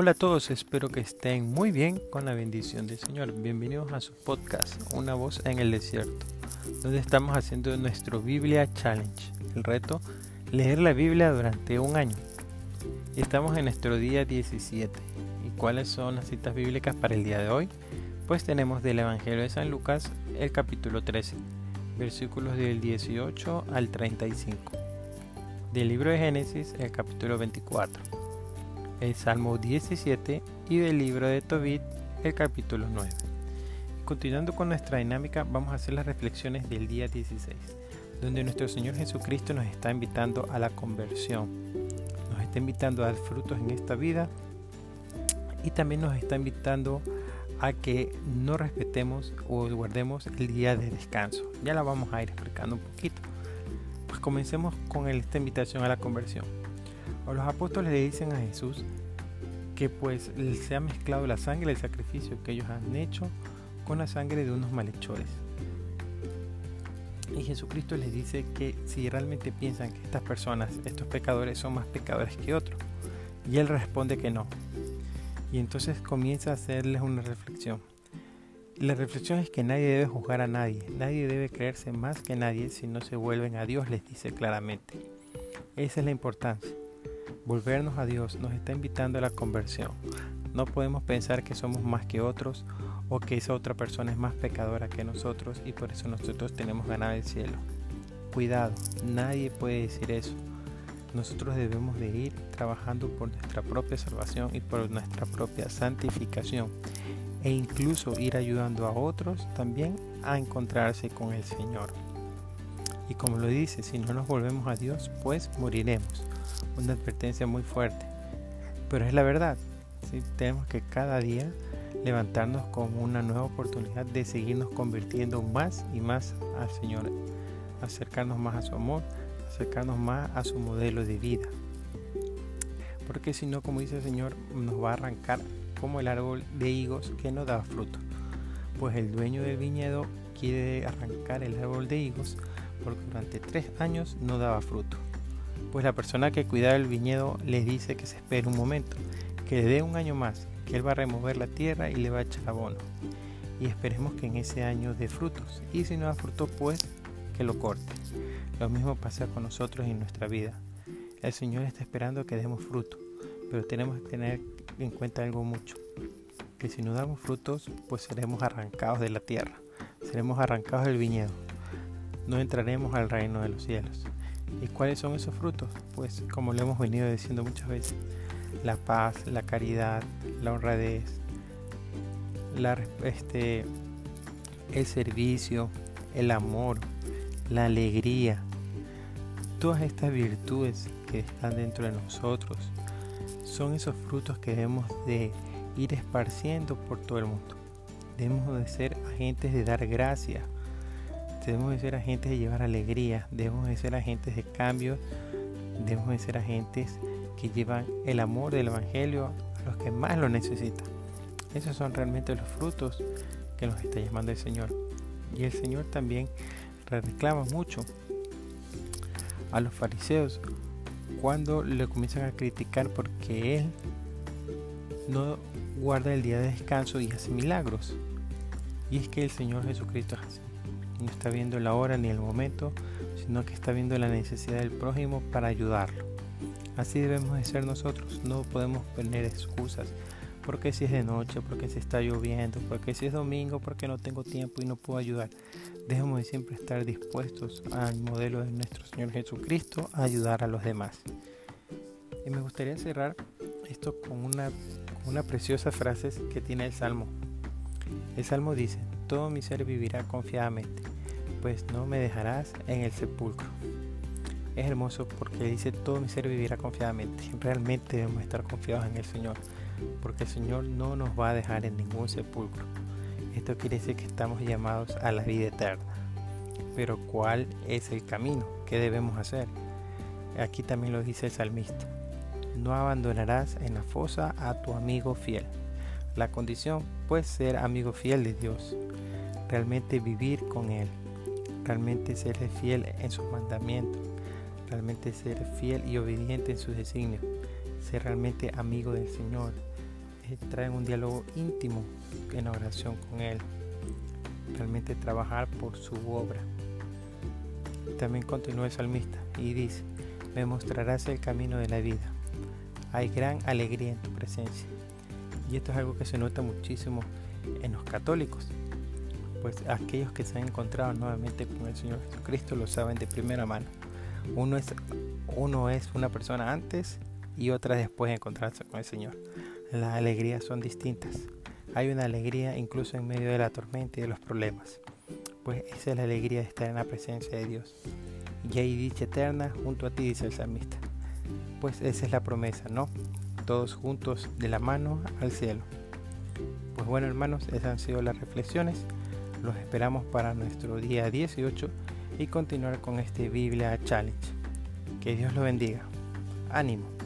Hola a todos, espero que estén muy bien con la bendición del Señor. Bienvenidos a su podcast, Una voz en el desierto, donde estamos haciendo nuestro Biblia Challenge. El reto, leer la Biblia durante un año. Estamos en nuestro día 17. ¿Y cuáles son las citas bíblicas para el día de hoy? Pues tenemos del Evangelio de San Lucas el capítulo 13, versículos del 18 al 35. Del libro de Génesis el capítulo 24 el Salmo 17 y del libro de Tobit, el capítulo 9. Continuando con nuestra dinámica, vamos a hacer las reflexiones del día 16, donde nuestro Señor Jesucristo nos está invitando a la conversión, nos está invitando a dar frutos en esta vida y también nos está invitando a que no respetemos o guardemos el día de descanso. Ya la vamos a ir explicando un poquito. Pues comencemos con esta invitación a la conversión los apóstoles le dicen a Jesús que pues se ha mezclado la sangre del sacrificio que ellos han hecho con la sangre de unos malhechores. Y Jesucristo les dice que si realmente piensan que estas personas, estos pecadores, son más pecadores que otros. Y él responde que no. Y entonces comienza a hacerles una reflexión. la reflexión es que nadie debe juzgar a nadie, nadie debe creerse más que nadie si no se vuelven a Dios, les dice claramente. Esa es la importancia. Volvernos a Dios nos está invitando a la conversión. No podemos pensar que somos más que otros o que esa otra persona es más pecadora que nosotros y por eso nosotros tenemos ganado el cielo. Cuidado, nadie puede decir eso. Nosotros debemos de ir trabajando por nuestra propia salvación y por nuestra propia santificación e incluso ir ayudando a otros también a encontrarse con el Señor. Y como lo dice, si no nos volvemos a Dios, pues moriremos una advertencia muy fuerte. Pero es la verdad. ¿sí? Tenemos que cada día levantarnos con una nueva oportunidad de seguirnos convirtiendo más y más al Señor, acercarnos más a su amor, acercarnos más a su modelo de vida. Porque si no, como dice el Señor, nos va a arrancar como el árbol de higos que no da fruto. Pues el dueño del viñedo quiere arrancar el árbol de higos porque durante tres años no daba fruto pues la persona que cuida el viñedo le dice que se espere un momento, que le dé un año más, que él va a remover la tierra y le va a echar abono. Y esperemos que en ese año dé frutos. Y si no da fruto, pues que lo corte. Lo mismo pasa con nosotros en nuestra vida. El Señor está esperando que demos fruto, pero tenemos que tener en cuenta algo mucho, que si no damos frutos, pues seremos arrancados de la tierra, seremos arrancados del viñedo, no entraremos al reino de los cielos. ¿Y cuáles son esos frutos? Pues como lo hemos venido diciendo muchas veces, la paz, la caridad, la honradez, la, este, el servicio, el amor, la alegría, todas estas virtudes que están dentro de nosotros son esos frutos que debemos de ir esparciendo por todo el mundo. Debemos de ser agentes de dar gracias Debemos de ser agentes de llevar alegría, debemos de ser agentes de cambio, debemos de ser agentes que llevan el amor del Evangelio a los que más lo necesitan. Esos son realmente los frutos que nos está llamando el Señor. Y el Señor también reclama mucho a los fariseos cuando le comienzan a criticar porque Él no guarda el día de descanso y hace milagros. Y es que el Señor Jesucristo es así no está viendo la hora ni el momento, sino que está viendo la necesidad del prójimo para ayudarlo. Así debemos de ser nosotros, no podemos poner excusas, porque si es de noche, porque si está lloviendo, porque si es domingo, porque no tengo tiempo y no puedo ayudar. Debemos de siempre estar dispuestos al modelo de nuestro Señor Jesucristo a ayudar a los demás. Y me gustaría cerrar esto con una, con una preciosa frase que tiene el Salmo. El Salmo dice, todo mi ser vivirá confiadamente, pues no me dejarás en el sepulcro. Es hermoso porque dice todo mi ser vivirá confiadamente. Realmente debemos estar confiados en el Señor, porque el Señor no nos va a dejar en ningún sepulcro. Esto quiere decir que estamos llamados a la vida eterna. Pero ¿cuál es el camino? ¿Qué debemos hacer? Aquí también lo dice el salmista. No abandonarás en la fosa a tu amigo fiel. La condición puede ser amigo fiel de Dios, realmente vivir con Él, realmente ser fiel en sus mandamientos, realmente ser fiel y obediente en sus designios, ser realmente amigo del Señor, entrar en un diálogo íntimo en oración con Él, realmente trabajar por su obra. También continúa el salmista y dice, me mostrarás el camino de la vida. Hay gran alegría en tu presencia. Y esto es algo que se nota muchísimo en los católicos, pues aquellos que se han encontrado nuevamente con el Señor Jesucristo lo saben de primera mano. Uno es, uno es una persona antes y otra después de encontrarse con el Señor. Las alegrías son distintas. Hay una alegría incluso en medio de la tormenta y de los problemas, pues esa es la alegría de estar en la presencia de Dios. Y hay dicha eterna junto a ti, dice el salmista. Pues esa es la promesa, ¿no? Todos juntos de la mano al cielo. Pues bueno hermanos, esas han sido las reflexiones. Los esperamos para nuestro día 18 y continuar con este Biblia Challenge. Que Dios lo bendiga. Ánimo.